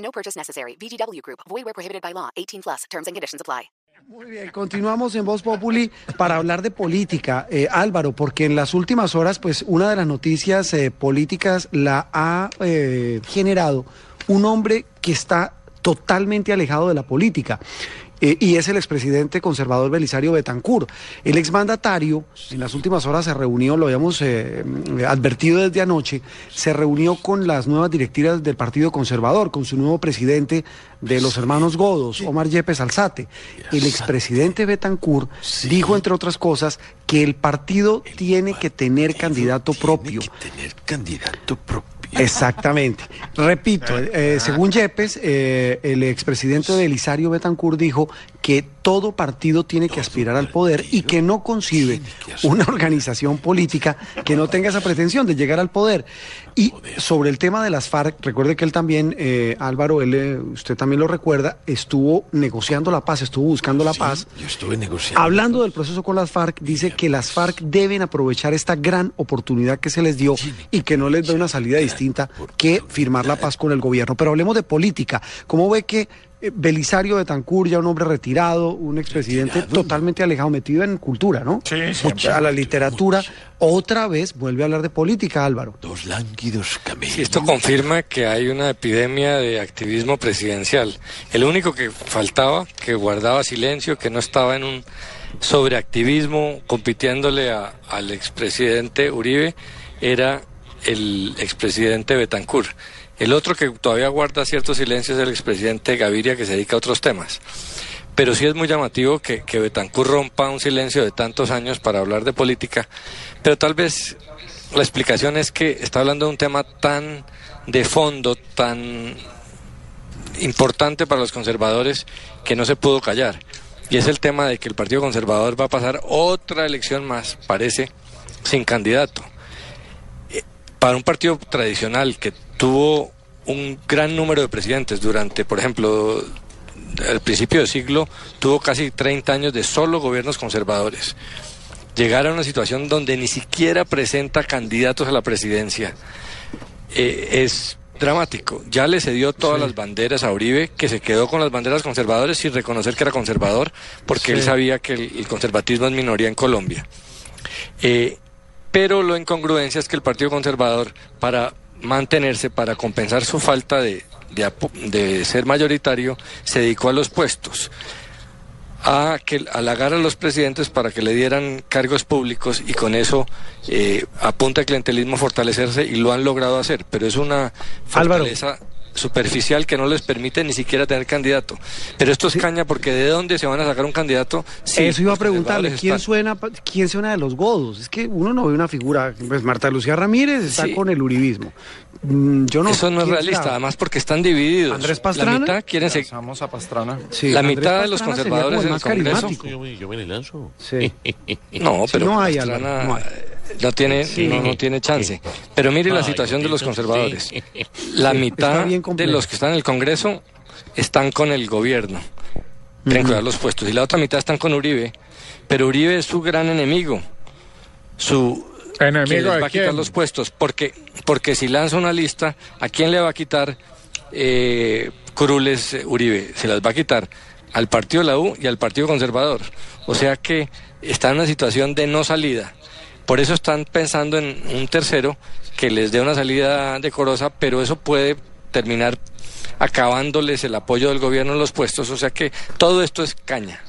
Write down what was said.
No purchase necessary. VGW Group. Void where prohibited by law. 18 plus. Terms and conditions apply. Muy bien, continuamos en Voz Populi para hablar de política, eh, Álvaro, porque en las últimas horas, pues una de las noticias eh, políticas la ha eh, generado un hombre que está totalmente alejado de la política. Eh, y es el expresidente conservador Belisario Betancourt. El exmandatario en las últimas horas se reunió, lo habíamos eh, advertido desde anoche, se reunió con las nuevas directivas del Partido Conservador, con su nuevo presidente de los hermanos Godos, Omar Yepes Alzate. El expresidente Betancourt dijo, entre otras cosas, que el partido tiene que tener candidato propio. tener candidato propio. Exactamente. Repito, eh, según Yepes, eh, el expresidente Belisario Betancourt dijo que todo partido tiene que aspirar al poder y que no concibe una organización política que no tenga esa pretensión de llegar al poder. Y sobre el tema de las FARC, recuerde que él también, eh, Álvaro, él, eh, usted también lo recuerda, estuvo negociando la paz, estuvo buscando la paz. Yo estuve negociando. Hablando del proceso con las FARC, dice que las FARC deben aprovechar esta gran oportunidad que se les dio y que no les da una salida distinta que firmar la paz con el gobierno. Pero hablemos de política. ¿Cómo ve que Belisario Betancourt, ya un hombre retirado, un expresidente totalmente alejado, metido en cultura, ¿no? Sí, siempre. A la literatura, otra vez vuelve a hablar de política, Álvaro. Dos lánguidos camellos. Esto confirma que hay una epidemia de activismo presidencial. El único que faltaba, que guardaba silencio, que no estaba en un sobreactivismo compitiéndole a- al expresidente Uribe, era el expresidente Betancourt. El otro que todavía guarda cierto silencio es el expresidente Gaviria, que se dedica a otros temas. Pero sí es muy llamativo que, que Betancourt rompa un silencio de tantos años para hablar de política, pero tal vez la explicación es que está hablando de un tema tan de fondo, tan importante para los conservadores que no se pudo callar. Y es el tema de que el Partido Conservador va a pasar otra elección más, parece, sin candidato. Eh, Para un partido tradicional que tuvo un gran número de presidentes durante, por ejemplo, al principio del siglo, tuvo casi 30 años de solo gobiernos conservadores. Llegar a una situación donde ni siquiera presenta candidatos a la presidencia eh, es dramático. Ya le cedió todas las banderas a Uribe, que se quedó con las banderas conservadoras sin reconocer que era conservador, porque él sabía que el, el conservatismo es minoría en Colombia. Eh, pero lo incongruencia es que el Partido Conservador, para mantenerse, para compensar su falta de, de de ser mayoritario, se dedicó a los puestos a que halagar a los presidentes para que le dieran cargos públicos y con eso eh, apunta el clientelismo a fortalecerse y lo han logrado hacer, pero es una Álvaro. Superficial que no les permite ni siquiera tener candidato. Pero esto es caña porque ¿de dónde se van a sacar un candidato? si Eso iba a los preguntarle, ¿quién están- suena, ¿quién suena de los godos? Es que uno no ve una figura, pues Marta Lucía Ramírez está Sí. con el uribismo. Mm, Yo no Eso no es ¿quién realista, además porque están divididos. ¿Andrés Pastrana? La mitad quieren seguir. A Pastrana. Sí, la Andrés mitad de los conservadores en el Congreso. Yo me, yo me le lanzo. Sí. No, pero no hay, Pastrana no hay. No tiene, no, no tiene chance. Pero mire la Ay, situación de los conservadores. sí. La Sí, mitad de los que están en el Congreso están con el gobierno. Quieren cuidar los puestos. Y la otra mitad están con Uribe. Pero Uribe es su gran enemigo. Su ¿Enemigo les va a quitar quién? los puestos. Porque, porque si lanza una lista, ¿a quién le va a quitar eh, Curules eh, Uribe? Se las va a quitar al Partido de la U y al Partido Conservador. O sea que está en una situación de no salida. Por eso están pensando en un tercero que les dé una salida decorosa, pero eso puede terminar acabándoles el apoyo del gobierno en los puestos. O sea que todo esto es caña.